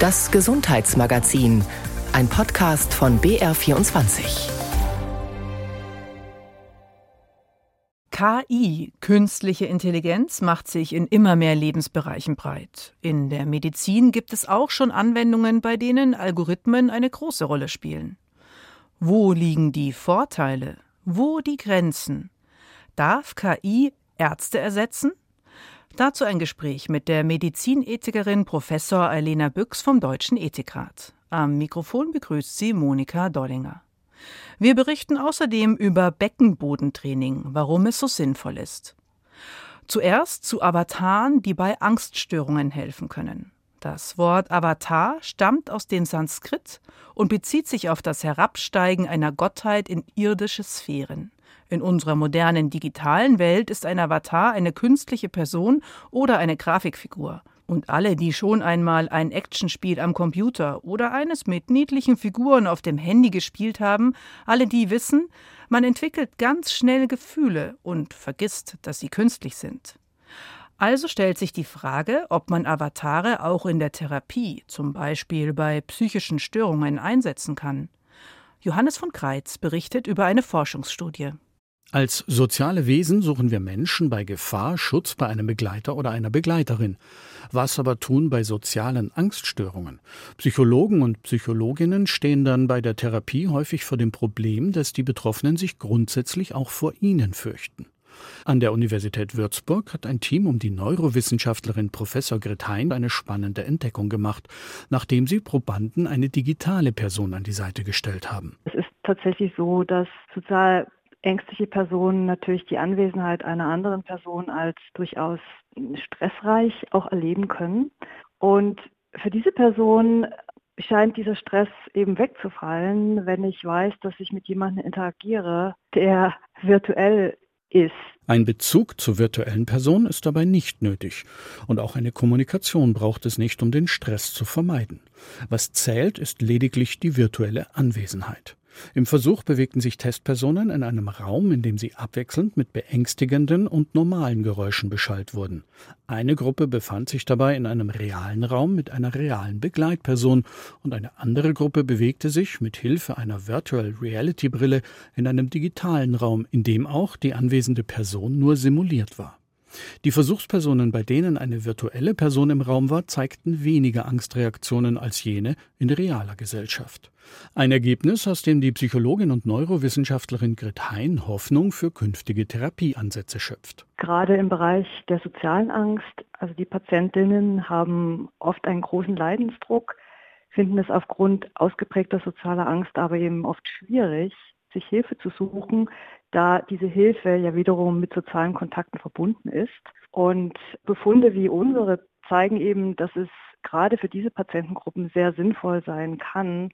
Das Gesundheitsmagazin, ein Podcast von BR24. KI, künstliche Intelligenz, macht sich in immer mehr Lebensbereichen breit. In der Medizin gibt es auch schon Anwendungen, bei denen Algorithmen eine große Rolle spielen. Wo liegen die Vorteile? Wo die Grenzen? Darf KI Ärzte ersetzen? Dazu ein Gespräch mit der Medizinethikerin Professor Elena Büchs vom Deutschen Ethikrat. Am Mikrofon begrüßt sie Monika Dollinger. Wir berichten außerdem über Beckenbodentraining, warum es so sinnvoll ist. Zuerst zu Avataren, die bei Angststörungen helfen können. Das Wort Avatar stammt aus dem Sanskrit und bezieht sich auf das Herabsteigen einer Gottheit in irdische Sphären. In unserer modernen digitalen Welt ist ein Avatar eine künstliche Person oder eine Grafikfigur. Und alle, die schon einmal ein Actionspiel am Computer oder eines mit niedlichen Figuren auf dem Handy gespielt haben, alle die wissen, man entwickelt ganz schnell Gefühle und vergisst, dass sie künstlich sind. Also stellt sich die Frage, ob man Avatare auch in der Therapie, zum Beispiel bei psychischen Störungen, einsetzen kann. Johannes von Kreitz berichtet über eine Forschungsstudie. Als soziale Wesen suchen wir Menschen bei Gefahr Schutz bei einem Begleiter oder einer Begleiterin. Was aber tun bei sozialen Angststörungen? Psychologen und Psychologinnen stehen dann bei der Therapie häufig vor dem Problem, dass die Betroffenen sich grundsätzlich auch vor ihnen fürchten. An der Universität Würzburg hat ein Team um die Neurowissenschaftlerin Professor Grit Hein eine spannende Entdeckung gemacht, nachdem sie Probanden eine digitale Person an die Seite gestellt haben. Es ist tatsächlich so, dass sozial ängstliche Personen natürlich die Anwesenheit einer anderen Person als durchaus stressreich auch erleben können. Und für diese Person scheint dieser Stress eben wegzufallen, wenn ich weiß, dass ich mit jemandem interagiere, der virtuell ist. Ein Bezug zur virtuellen Person ist dabei nicht nötig. Und auch eine Kommunikation braucht es nicht, um den Stress zu vermeiden. Was zählt, ist lediglich die virtuelle Anwesenheit. Im Versuch bewegten sich Testpersonen in einem Raum, in dem sie abwechselnd mit beängstigenden und normalen Geräuschen beschallt wurden. Eine Gruppe befand sich dabei in einem realen Raum mit einer realen Begleitperson und eine andere Gruppe bewegte sich mit Hilfe einer Virtual Reality Brille in einem digitalen Raum, in dem auch die anwesende Person nur simuliert war. Die Versuchspersonen, bei denen eine virtuelle Person im Raum war, zeigten weniger Angstreaktionen als jene in realer Gesellschaft. Ein Ergebnis, aus dem die Psychologin und Neurowissenschaftlerin Grit Hein Hoffnung für künftige Therapieansätze schöpft. Gerade im Bereich der sozialen Angst, also die Patientinnen haben oft einen großen Leidensdruck, finden es aufgrund ausgeprägter sozialer Angst aber eben oft schwierig, sich Hilfe zu suchen, da diese Hilfe ja wiederum mit sozialen Kontakten verbunden ist. Und Befunde wie unsere zeigen eben, dass es gerade für diese Patientengruppen sehr sinnvoll sein kann,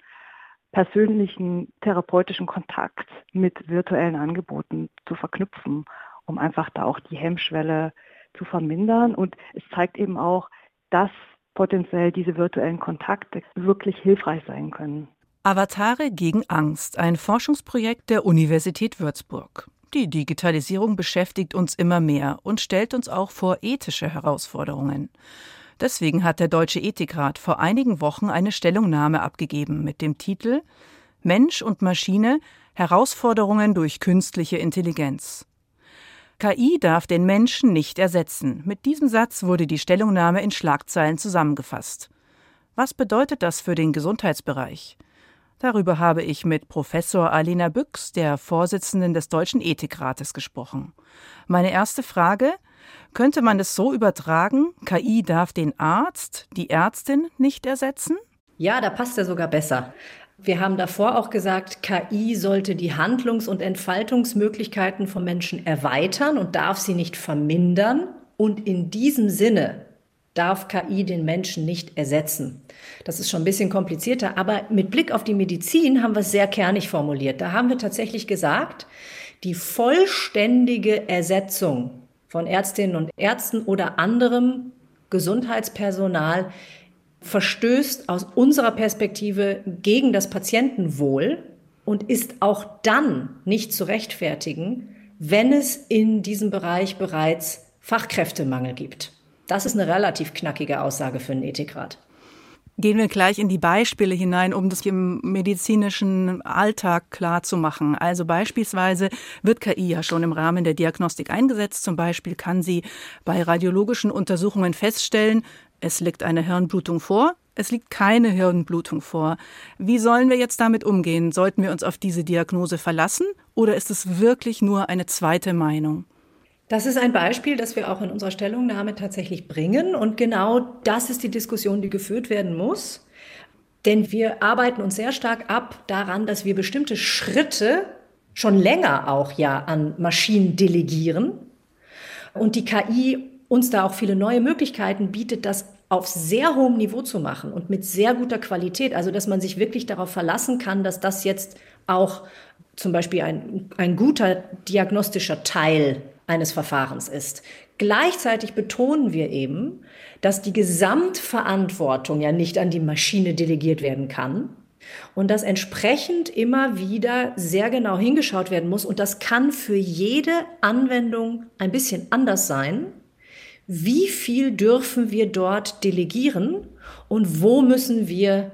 persönlichen therapeutischen Kontakt mit virtuellen Angeboten zu verknüpfen, um einfach da auch die Hemmschwelle zu vermindern. Und es zeigt eben auch, dass potenziell diese virtuellen Kontakte wirklich hilfreich sein können. Avatare gegen Angst, ein Forschungsprojekt der Universität Würzburg. Die Digitalisierung beschäftigt uns immer mehr und stellt uns auch vor ethische Herausforderungen. Deswegen hat der Deutsche Ethikrat vor einigen Wochen eine Stellungnahme abgegeben mit dem Titel Mensch und Maschine Herausforderungen durch künstliche Intelligenz. KI darf den Menschen nicht ersetzen. Mit diesem Satz wurde die Stellungnahme in Schlagzeilen zusammengefasst. Was bedeutet das für den Gesundheitsbereich? Darüber habe ich mit Professor Alina Büchs, der Vorsitzenden des Deutschen Ethikrates, gesprochen. Meine erste Frage könnte man es so übertragen, KI darf den Arzt, die Ärztin nicht ersetzen? Ja, da passt er sogar besser. Wir haben davor auch gesagt, KI sollte die Handlungs- und Entfaltungsmöglichkeiten von Menschen erweitern und darf sie nicht vermindern. Und in diesem Sinne darf KI den Menschen nicht ersetzen. Das ist schon ein bisschen komplizierter, aber mit Blick auf die Medizin haben wir es sehr kernig formuliert. Da haben wir tatsächlich gesagt, die vollständige Ersetzung von Ärztinnen und Ärzten oder anderem Gesundheitspersonal verstößt aus unserer Perspektive gegen das Patientenwohl und ist auch dann nicht zu rechtfertigen, wenn es in diesem Bereich bereits Fachkräftemangel gibt. Das ist eine relativ knackige Aussage für einen Ethikrat. gehen wir gleich in die Beispiele hinein, um das im medizinischen Alltag klar zu machen. Also beispielsweise wird KI ja schon im Rahmen der Diagnostik eingesetzt. Zum Beispiel kann sie bei radiologischen Untersuchungen feststellen, es liegt eine Hirnblutung vor, es liegt keine Hirnblutung vor. Wie sollen wir jetzt damit umgehen? Sollten wir uns auf diese Diagnose verlassen oder ist es wirklich nur eine zweite Meinung? Das ist ein Beispiel, das wir auch in unserer Stellungnahme tatsächlich bringen. Und genau das ist die Diskussion, die geführt werden muss. Denn wir arbeiten uns sehr stark ab daran, dass wir bestimmte Schritte schon länger auch ja an Maschinen delegieren. Und die KI uns da auch viele neue Möglichkeiten bietet, das auf sehr hohem Niveau zu machen und mit sehr guter Qualität. Also, dass man sich wirklich darauf verlassen kann, dass das jetzt auch zum Beispiel ein, ein guter diagnostischer Teil eines Verfahrens ist. Gleichzeitig betonen wir eben, dass die Gesamtverantwortung ja nicht an die Maschine delegiert werden kann und dass entsprechend immer wieder sehr genau hingeschaut werden muss und das kann für jede Anwendung ein bisschen anders sein. Wie viel dürfen wir dort delegieren und wo müssen wir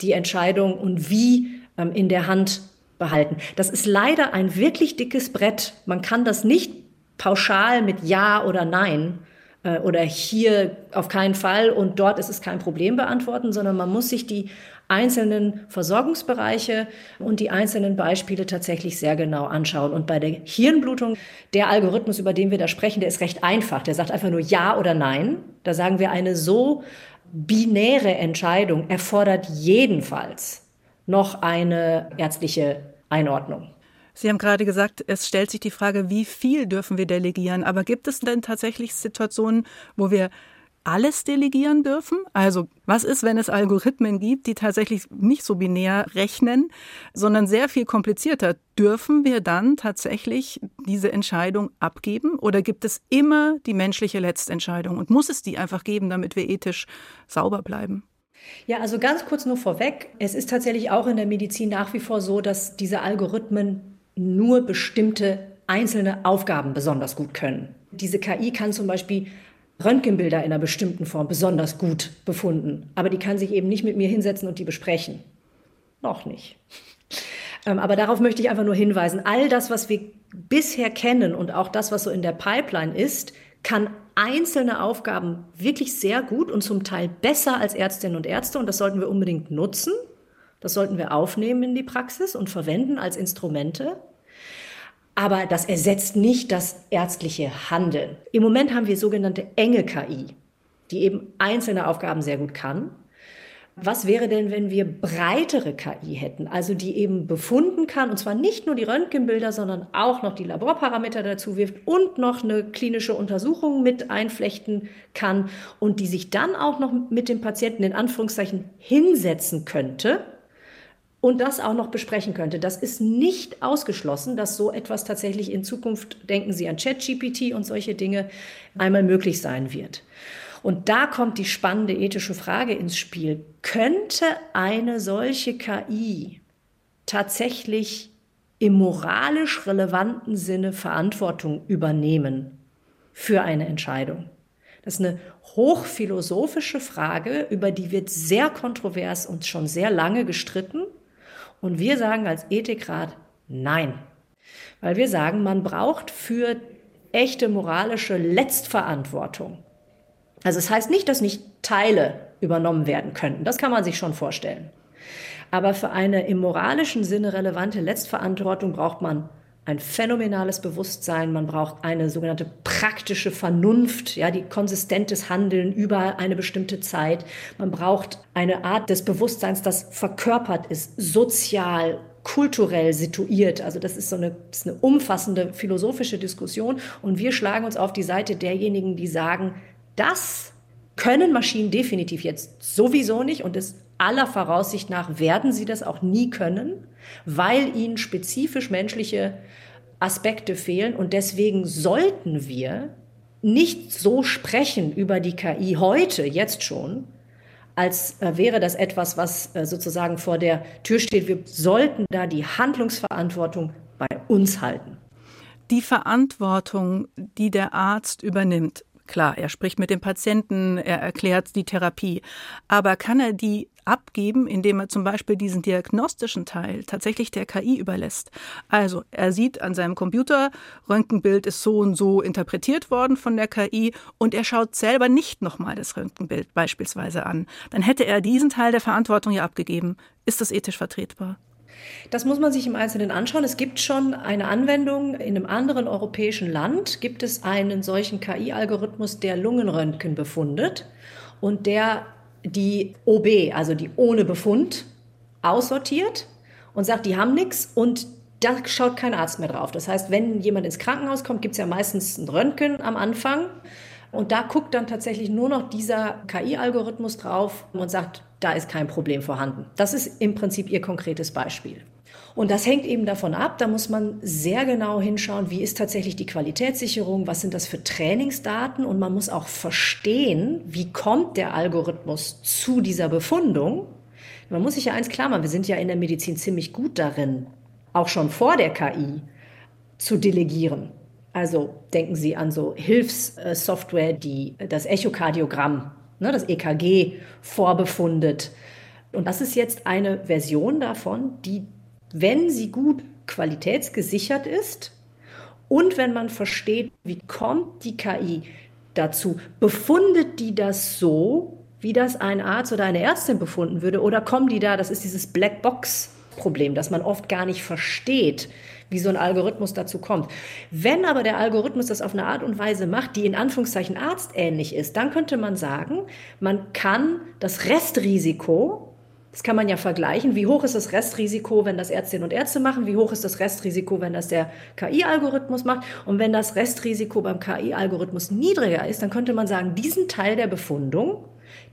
die Entscheidung und wie ähm, in der Hand behalten? Das ist leider ein wirklich dickes Brett. Man kann das nicht pauschal mit Ja oder Nein äh, oder hier auf keinen Fall und dort ist es kein Problem beantworten, sondern man muss sich die einzelnen Versorgungsbereiche und die einzelnen Beispiele tatsächlich sehr genau anschauen. Und bei der Hirnblutung, der Algorithmus, über den wir da sprechen, der ist recht einfach. Der sagt einfach nur Ja oder Nein. Da sagen wir, eine so binäre Entscheidung erfordert jedenfalls noch eine ärztliche Einordnung. Sie haben gerade gesagt, es stellt sich die Frage, wie viel dürfen wir delegieren? Aber gibt es denn tatsächlich Situationen, wo wir alles delegieren dürfen? Also was ist, wenn es Algorithmen gibt, die tatsächlich nicht so binär rechnen, sondern sehr viel komplizierter? Dürfen wir dann tatsächlich diese Entscheidung abgeben oder gibt es immer die menschliche Letztentscheidung und muss es die einfach geben, damit wir ethisch sauber bleiben? Ja, also ganz kurz nur vorweg. Es ist tatsächlich auch in der Medizin nach wie vor so, dass diese Algorithmen nur bestimmte einzelne Aufgaben besonders gut können. Diese KI kann zum Beispiel Röntgenbilder in einer bestimmten Form besonders gut befunden, aber die kann sich eben nicht mit mir hinsetzen und die besprechen. Noch nicht. Ähm, aber darauf möchte ich einfach nur hinweisen, all das, was wir bisher kennen und auch das, was so in der Pipeline ist, kann einzelne Aufgaben wirklich sehr gut und zum Teil besser als Ärztinnen und Ärzte und das sollten wir unbedingt nutzen. Das sollten wir aufnehmen in die Praxis und verwenden als Instrumente. Aber das ersetzt nicht das ärztliche Handeln. Im Moment haben wir sogenannte enge KI, die eben einzelne Aufgaben sehr gut kann. Was wäre denn, wenn wir breitere KI hätten, also die eben befunden kann, und zwar nicht nur die Röntgenbilder, sondern auch noch die Laborparameter dazu wirft und noch eine klinische Untersuchung mit einflechten kann und die sich dann auch noch mit dem Patienten in Anführungszeichen hinsetzen könnte und das auch noch besprechen könnte. Das ist nicht ausgeschlossen, dass so etwas tatsächlich in Zukunft, denken Sie an ChatGPT und solche Dinge, einmal möglich sein wird. Und da kommt die spannende ethische Frage ins Spiel. Könnte eine solche KI tatsächlich im moralisch relevanten Sinne Verantwortung übernehmen für eine Entscheidung? Das ist eine hochphilosophische Frage, über die wird sehr kontrovers und schon sehr lange gestritten. Und wir sagen als Ethikrat nein. Weil wir sagen, man braucht für echte moralische Letztverantwortung. Also es das heißt nicht, dass nicht Teile übernommen werden könnten. Das kann man sich schon vorstellen. Aber für eine im moralischen Sinne relevante Letztverantwortung braucht man ein phänomenales Bewusstsein, man braucht eine sogenannte praktische Vernunft, ja, die konsistentes Handeln über eine bestimmte Zeit. Man braucht eine Art des Bewusstseins, das verkörpert ist, sozial, kulturell situiert. Also das ist so eine, ist eine umfassende philosophische Diskussion und wir schlagen uns auf die Seite derjenigen, die sagen, das können Maschinen definitiv jetzt sowieso nicht und es aller Voraussicht nach werden sie das auch nie können, weil ihnen spezifisch menschliche Aspekte fehlen. Und deswegen sollten wir nicht so sprechen über die KI heute, jetzt schon, als äh, wäre das etwas, was äh, sozusagen vor der Tür steht. Wir sollten da die Handlungsverantwortung bei uns halten. Die Verantwortung, die der Arzt übernimmt, Klar, er spricht mit dem Patienten, er erklärt die Therapie. Aber kann er die abgeben, indem er zum Beispiel diesen diagnostischen Teil tatsächlich der KI überlässt? Also, er sieht an seinem Computer, Röntgenbild ist so und so interpretiert worden von der KI und er schaut selber nicht nochmal das Röntgenbild beispielsweise an. Dann hätte er diesen Teil der Verantwortung ja abgegeben. Ist das ethisch vertretbar? Das muss man sich im Einzelnen anschauen. Es gibt schon eine Anwendung in einem anderen europäischen Land, gibt es einen solchen KI-Algorithmus, der Lungenröntgen befundet und der die OB, also die ohne Befund, aussortiert und sagt, die haben nichts und da schaut kein Arzt mehr drauf. Das heißt, wenn jemand ins Krankenhaus kommt, gibt es ja meistens ein Röntgen am Anfang. Und da guckt dann tatsächlich nur noch dieser KI-Algorithmus drauf und sagt, da ist kein Problem vorhanden. Das ist im Prinzip Ihr konkretes Beispiel. Und das hängt eben davon ab, da muss man sehr genau hinschauen, wie ist tatsächlich die Qualitätssicherung, was sind das für Trainingsdaten und man muss auch verstehen, wie kommt der Algorithmus zu dieser Befundung. Man muss sich ja eins klar machen, wir sind ja in der Medizin ziemlich gut darin, auch schon vor der KI zu delegieren. Also denken Sie an so Hilfssoftware, die das Echokardiogramm ne, das EKG vorbefundet. Und das ist jetzt eine Version davon, die, wenn sie gut qualitätsgesichert ist und wenn man versteht, wie kommt die KI dazu, befundet die das so, wie das ein Arzt oder eine Ärztin befunden würde, oder kommen die da, das ist dieses Blackbox-Problem, das man oft gar nicht versteht, wie so ein Algorithmus dazu kommt. Wenn aber der Algorithmus das auf eine Art und Weise macht, die in Anführungszeichen arztähnlich ist, dann könnte man sagen, man kann das Restrisiko das kann man ja vergleichen. Wie hoch ist das Restrisiko, wenn das Ärztinnen und Ärzte machen? Wie hoch ist das Restrisiko, wenn das der KI-Algorithmus macht? Und wenn das Restrisiko beim KI-Algorithmus niedriger ist, dann könnte man sagen, diesen Teil der Befundung,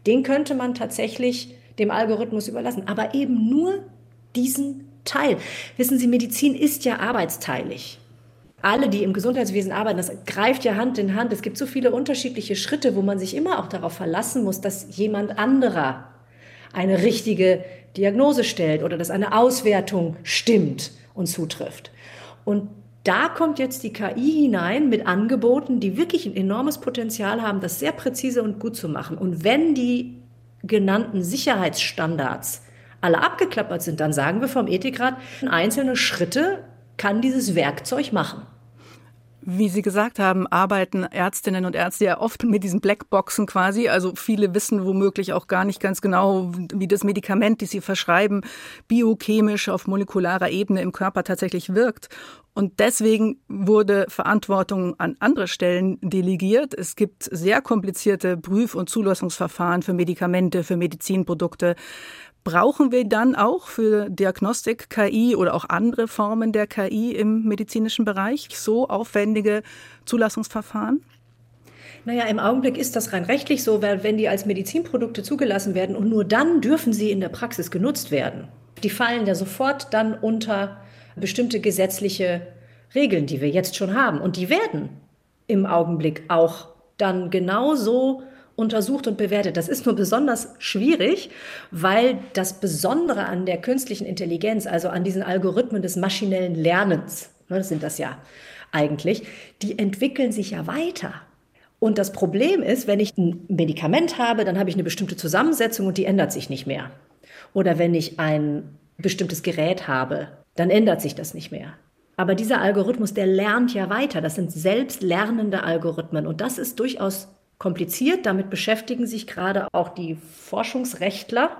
den könnte man tatsächlich dem Algorithmus überlassen. Aber eben nur diesen Teil. Wissen Sie, Medizin ist ja arbeitsteilig. Alle, die im Gesundheitswesen arbeiten, das greift ja Hand in Hand. Es gibt so viele unterschiedliche Schritte, wo man sich immer auch darauf verlassen muss, dass jemand anderer eine richtige Diagnose stellt oder dass eine Auswertung stimmt und zutrifft. Und da kommt jetzt die KI hinein mit Angeboten, die wirklich ein enormes Potenzial haben, das sehr präzise und gut zu machen. Und wenn die genannten Sicherheitsstandards alle abgeklappert sind, dann sagen wir vom Ethikrat, einzelne Schritte kann dieses Werkzeug machen. Wie Sie gesagt haben, arbeiten Ärztinnen und Ärzte ja oft mit diesen Blackboxen quasi. Also viele wissen womöglich auch gar nicht ganz genau, wie das Medikament, das sie verschreiben, biochemisch auf molekularer Ebene im Körper tatsächlich wirkt. Und deswegen wurde Verantwortung an andere Stellen delegiert. Es gibt sehr komplizierte Prüf- und Zulassungsverfahren für Medikamente, für Medizinprodukte. Brauchen wir dann auch für Diagnostik KI oder auch andere Formen der KI im medizinischen Bereich so aufwendige Zulassungsverfahren? Naja, im Augenblick ist das rein rechtlich so, weil wenn die als Medizinprodukte zugelassen werden und nur dann dürfen sie in der Praxis genutzt werden. Die fallen ja sofort dann unter bestimmte gesetzliche Regeln, die wir jetzt schon haben. Und die werden im Augenblick auch dann genauso untersucht und bewertet. Das ist nur besonders schwierig, weil das Besondere an der künstlichen Intelligenz, also an diesen Algorithmen des maschinellen Lernens, ne, das sind das ja eigentlich, die entwickeln sich ja weiter. Und das Problem ist, wenn ich ein Medikament habe, dann habe ich eine bestimmte Zusammensetzung und die ändert sich nicht mehr. Oder wenn ich ein bestimmtes Gerät habe, dann ändert sich das nicht mehr. Aber dieser Algorithmus, der lernt ja weiter. Das sind selbstlernende Algorithmen. Und das ist durchaus kompliziert. Damit beschäftigen sich gerade auch die Forschungsrechtler,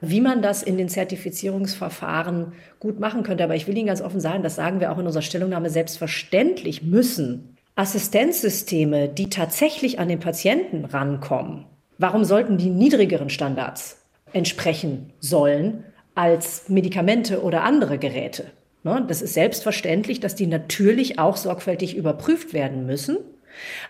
wie man das in den Zertifizierungsverfahren gut machen könnte. Aber ich will Ihnen ganz offen sagen, das sagen wir auch in unserer Stellungnahme, selbstverständlich müssen Assistenzsysteme, die tatsächlich an den Patienten rankommen, warum sollten die niedrigeren Standards entsprechen sollen als Medikamente oder andere Geräte? Ne, das ist selbstverständlich, dass die natürlich auch sorgfältig überprüft werden müssen.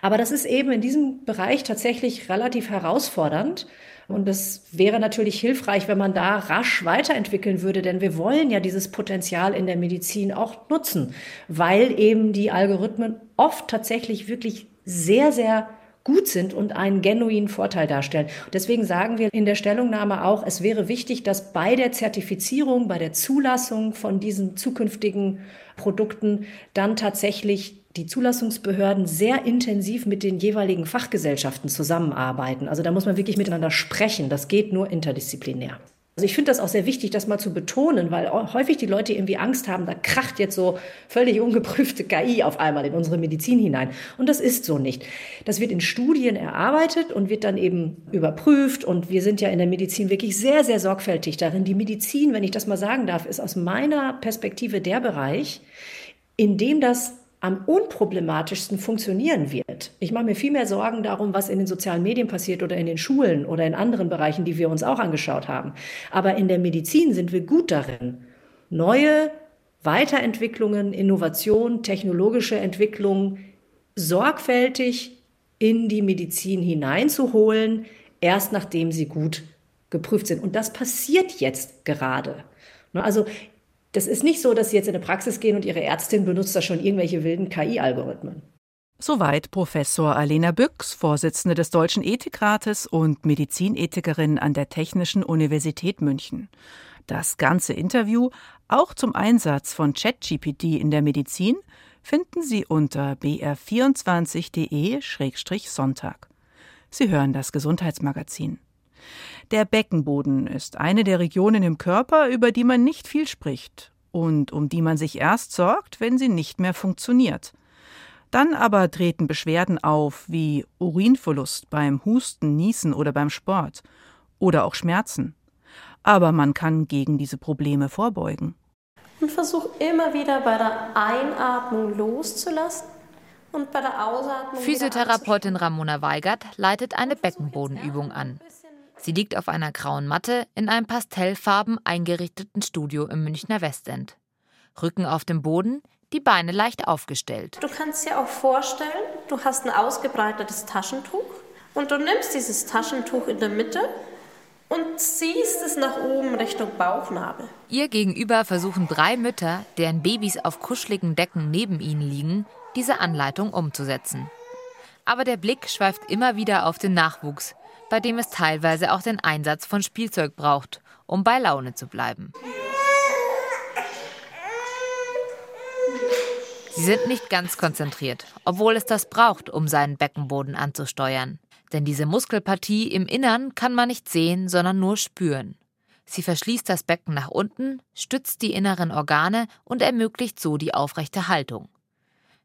Aber das ist eben in diesem Bereich tatsächlich relativ herausfordernd. Und es wäre natürlich hilfreich, wenn man da rasch weiterentwickeln würde, denn wir wollen ja dieses Potenzial in der Medizin auch nutzen, weil eben die Algorithmen oft tatsächlich wirklich sehr, sehr gut sind und einen genuinen Vorteil darstellen. Deswegen sagen wir in der Stellungnahme auch, es wäre wichtig, dass bei der Zertifizierung, bei der Zulassung von diesen zukünftigen Produkten dann tatsächlich die Zulassungsbehörden sehr intensiv mit den jeweiligen Fachgesellschaften zusammenarbeiten. Also da muss man wirklich miteinander sprechen. Das geht nur interdisziplinär. Also ich finde das auch sehr wichtig, das mal zu betonen, weil häufig die Leute irgendwie Angst haben, da kracht jetzt so völlig ungeprüfte KI auf einmal in unsere Medizin hinein. Und das ist so nicht. Das wird in Studien erarbeitet und wird dann eben überprüft. Und wir sind ja in der Medizin wirklich sehr, sehr sorgfältig darin. Die Medizin, wenn ich das mal sagen darf, ist aus meiner Perspektive der Bereich, in dem das am unproblematischsten funktionieren wird. Ich mache mir viel mehr Sorgen darum, was in den sozialen Medien passiert oder in den Schulen oder in anderen Bereichen, die wir uns auch angeschaut haben. Aber in der Medizin sind wir gut darin, neue Weiterentwicklungen, Innovation, technologische Entwicklungen sorgfältig in die Medizin hineinzuholen, erst nachdem sie gut geprüft sind. Und das passiert jetzt gerade. Also das ist nicht so, dass Sie jetzt in eine Praxis gehen und Ihre Ärztin benutzt da schon irgendwelche wilden KI-Algorithmen. Soweit Professor Alena Büchs, Vorsitzende des Deutschen Ethikrates und Medizinethikerin an der Technischen Universität München. Das ganze Interview, auch zum Einsatz von ChatGPT in der Medizin, finden Sie unter br24.de-sonntag. Sie hören das Gesundheitsmagazin. Der Beckenboden ist eine der Regionen im Körper, über die man nicht viel spricht und um die man sich erst sorgt, wenn sie nicht mehr funktioniert. Dann aber treten Beschwerden auf wie Urinverlust beim Husten, Niesen oder beim Sport oder auch Schmerzen. Aber man kann gegen diese Probleme vorbeugen. Und versuch immer wieder bei der Einatmung loszulassen und bei der Ausatmung. Physiotherapeutin Ramona Weigert leitet eine Beckenbodenübung an. Sie liegt auf einer grauen Matte in einem pastellfarben eingerichteten Studio im Münchner Westend. Rücken auf dem Boden, die Beine leicht aufgestellt. Du kannst dir auch vorstellen, du hast ein ausgebreitetes Taschentuch und du nimmst dieses Taschentuch in der Mitte und ziehst es nach oben Richtung Bauchnabel. Ihr gegenüber versuchen drei Mütter, deren Babys auf kuscheligen Decken neben ihnen liegen, diese Anleitung umzusetzen. Aber der Blick schweift immer wieder auf den Nachwuchs, bei dem es teilweise auch den Einsatz von Spielzeug braucht, um bei Laune zu bleiben. Sie sind nicht ganz konzentriert, obwohl es das braucht, um seinen Beckenboden anzusteuern. Denn diese Muskelpartie im Innern kann man nicht sehen, sondern nur spüren. Sie verschließt das Becken nach unten, stützt die inneren Organe und ermöglicht so die aufrechte Haltung.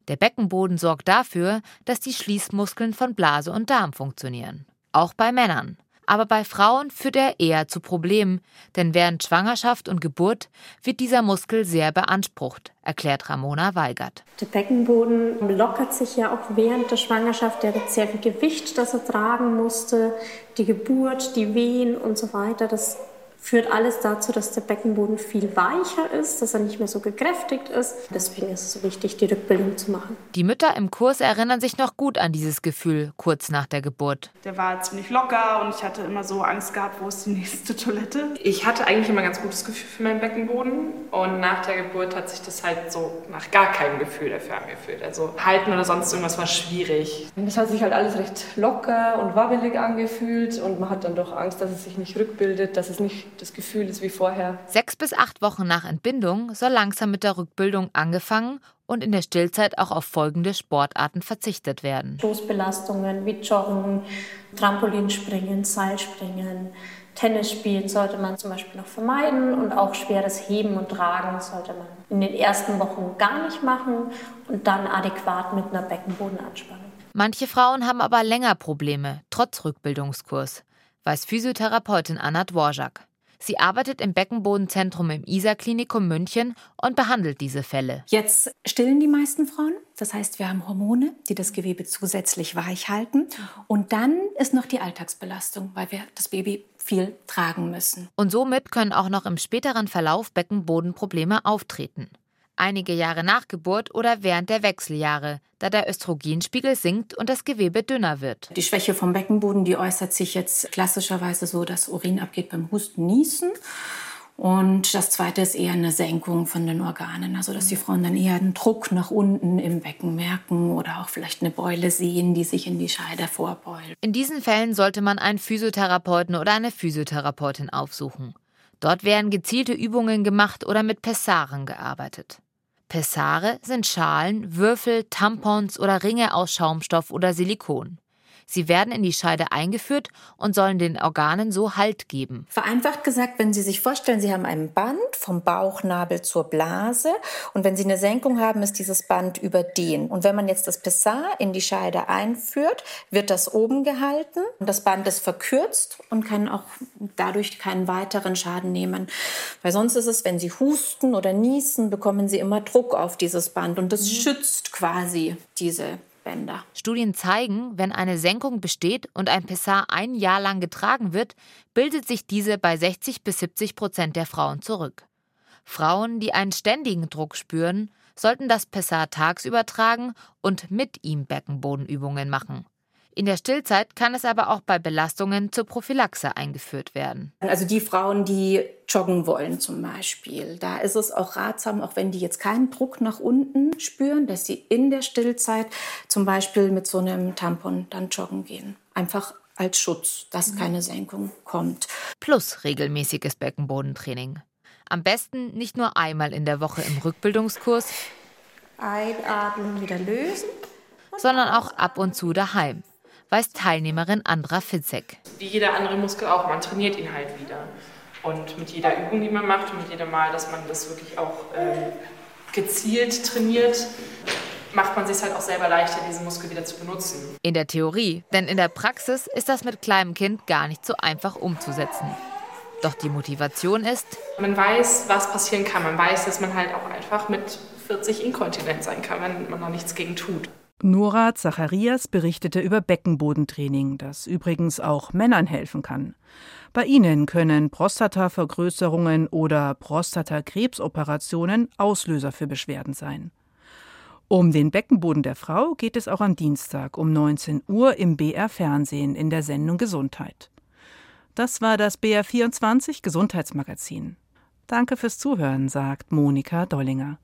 Der Beckenboden sorgt dafür, dass die Schließmuskeln von Blase und Darm funktionieren auch bei Männern. Aber bei Frauen führt er eher zu Problemen, denn während Schwangerschaft und Geburt wird dieser Muskel sehr beansprucht, erklärt Ramona Weigert. Der Beckenboden lockert sich ja auch während der Schwangerschaft. Der hat sehr viel Gewicht, das er tragen musste. Die Geburt, die Wehen und so weiter, das führt alles dazu, dass der Beckenboden viel weicher ist, dass er nicht mehr so gekräftigt ist. Deswegen ist es so wichtig, die Rückbildung zu machen. Die Mütter im Kurs erinnern sich noch gut an dieses Gefühl kurz nach der Geburt. Der war ziemlich locker und ich hatte immer so Angst gehabt, wo ist die nächste Toilette. Ich hatte eigentlich immer ein ganz gutes Gefühl für meinen Beckenboden und nach der Geburt hat sich das halt so nach gar keinem Gefühl dafür angefühlt. Also halten oder sonst irgendwas war schwierig. Das hat sich halt alles recht locker und wabbelig angefühlt und man hat dann doch Angst, dass es sich nicht rückbildet, dass es nicht das Gefühl ist wie vorher. Sechs bis acht Wochen nach Entbindung soll langsam mit der Rückbildung angefangen und in der Stillzeit auch auf folgende Sportarten verzichtet werden. Stoßbelastungen wie Joggen, Trampolinspringen, Seilspringen, Tennis spielen sollte man zum Beispiel noch vermeiden und auch schweres Heben und Tragen sollte man in den ersten Wochen gar nicht machen und dann adäquat mit einer Beckenbodenanspannung. Manche Frauen haben aber länger Probleme, trotz Rückbildungskurs, weiß Physiotherapeutin Anna Dvorak. Sie arbeitet im Beckenbodenzentrum im Isar-Klinikum München und behandelt diese Fälle. Jetzt stillen die meisten Frauen. Das heißt, wir haben Hormone, die das Gewebe zusätzlich weich halten. Und dann ist noch die Alltagsbelastung, weil wir das Baby viel tragen müssen. Und somit können auch noch im späteren Verlauf Beckenbodenprobleme auftreten einige Jahre nach Geburt oder während der Wechseljahre, da der Östrogenspiegel sinkt und das Gewebe dünner wird. Die Schwäche vom Beckenboden, die äußert sich jetzt klassischerweise so, dass Urin abgeht beim Husten, Niesen. Und das zweite ist eher eine Senkung von den Organen, also dass die Frauen dann eher einen Druck nach unten im Becken merken oder auch vielleicht eine Beule sehen, die sich in die Scheide vorbeult. In diesen Fällen sollte man einen Physiotherapeuten oder eine Physiotherapeutin aufsuchen. Dort werden gezielte Übungen gemacht oder mit Pessaren gearbeitet. Pessare sind Schalen, Würfel, Tampons oder Ringe aus Schaumstoff oder Silikon. Sie werden in die Scheide eingeführt und sollen den Organen so Halt geben. Vereinfacht gesagt, wenn Sie sich vorstellen, Sie haben ein Band vom Bauchnabel zur Blase und wenn Sie eine Senkung haben, ist dieses Band überdehnt. Und wenn man jetzt das Pessar in die Scheide einführt, wird das oben gehalten und das Band ist verkürzt und kann auch dadurch keinen weiteren Schaden nehmen. Weil sonst ist es, wenn Sie husten oder niesen, bekommen Sie immer Druck auf dieses Band und das mhm. schützt quasi diese Bänder. Studien zeigen, wenn eine Senkung besteht und ein Pessar ein Jahr lang getragen wird, bildet sich diese bei 60 bis 70 Prozent der Frauen zurück. Frauen, die einen ständigen Druck spüren, sollten das Pessar tagsüber tragen und mit ihm Beckenbodenübungen machen. In der Stillzeit kann es aber auch bei Belastungen zur Prophylaxe eingeführt werden. Also die Frauen, die joggen wollen zum Beispiel, da ist es auch ratsam, auch wenn die jetzt keinen Druck nach unten spüren, dass sie in der Stillzeit zum Beispiel mit so einem Tampon dann joggen gehen. Einfach als Schutz, dass mhm. keine Senkung kommt. Plus regelmäßiges Beckenbodentraining. Am besten nicht nur einmal in der Woche im Rückbildungskurs. Einatmen, wieder lösen. Sondern auch ab und zu daheim weiß Teilnehmerin Andra Fitzek. Wie jeder andere Muskel auch, man trainiert ihn halt wieder. Und mit jeder Übung, die man macht und mit jedem Mal, dass man das wirklich auch äh, gezielt trainiert, macht man sich halt auch selber leichter, diesen Muskel wieder zu benutzen. In der Theorie, denn in der Praxis ist das mit kleinem Kind gar nicht so einfach umzusetzen. Doch die Motivation ist, man weiß, was passieren kann. Man weiß, dass man halt auch einfach mit 40 inkontinent sein kann, wenn man noch nichts gegen tut. Nora Zacharias berichtete über Beckenbodentraining, das übrigens auch Männern helfen kann. Bei ihnen können Prostatavergrößerungen oder Prostatakrebsoperationen Auslöser für Beschwerden sein. Um den Beckenboden der Frau geht es auch am Dienstag um 19 Uhr im BR Fernsehen in der Sendung Gesundheit. Das war das BR24 Gesundheitsmagazin. Danke fürs Zuhören, sagt Monika Dollinger.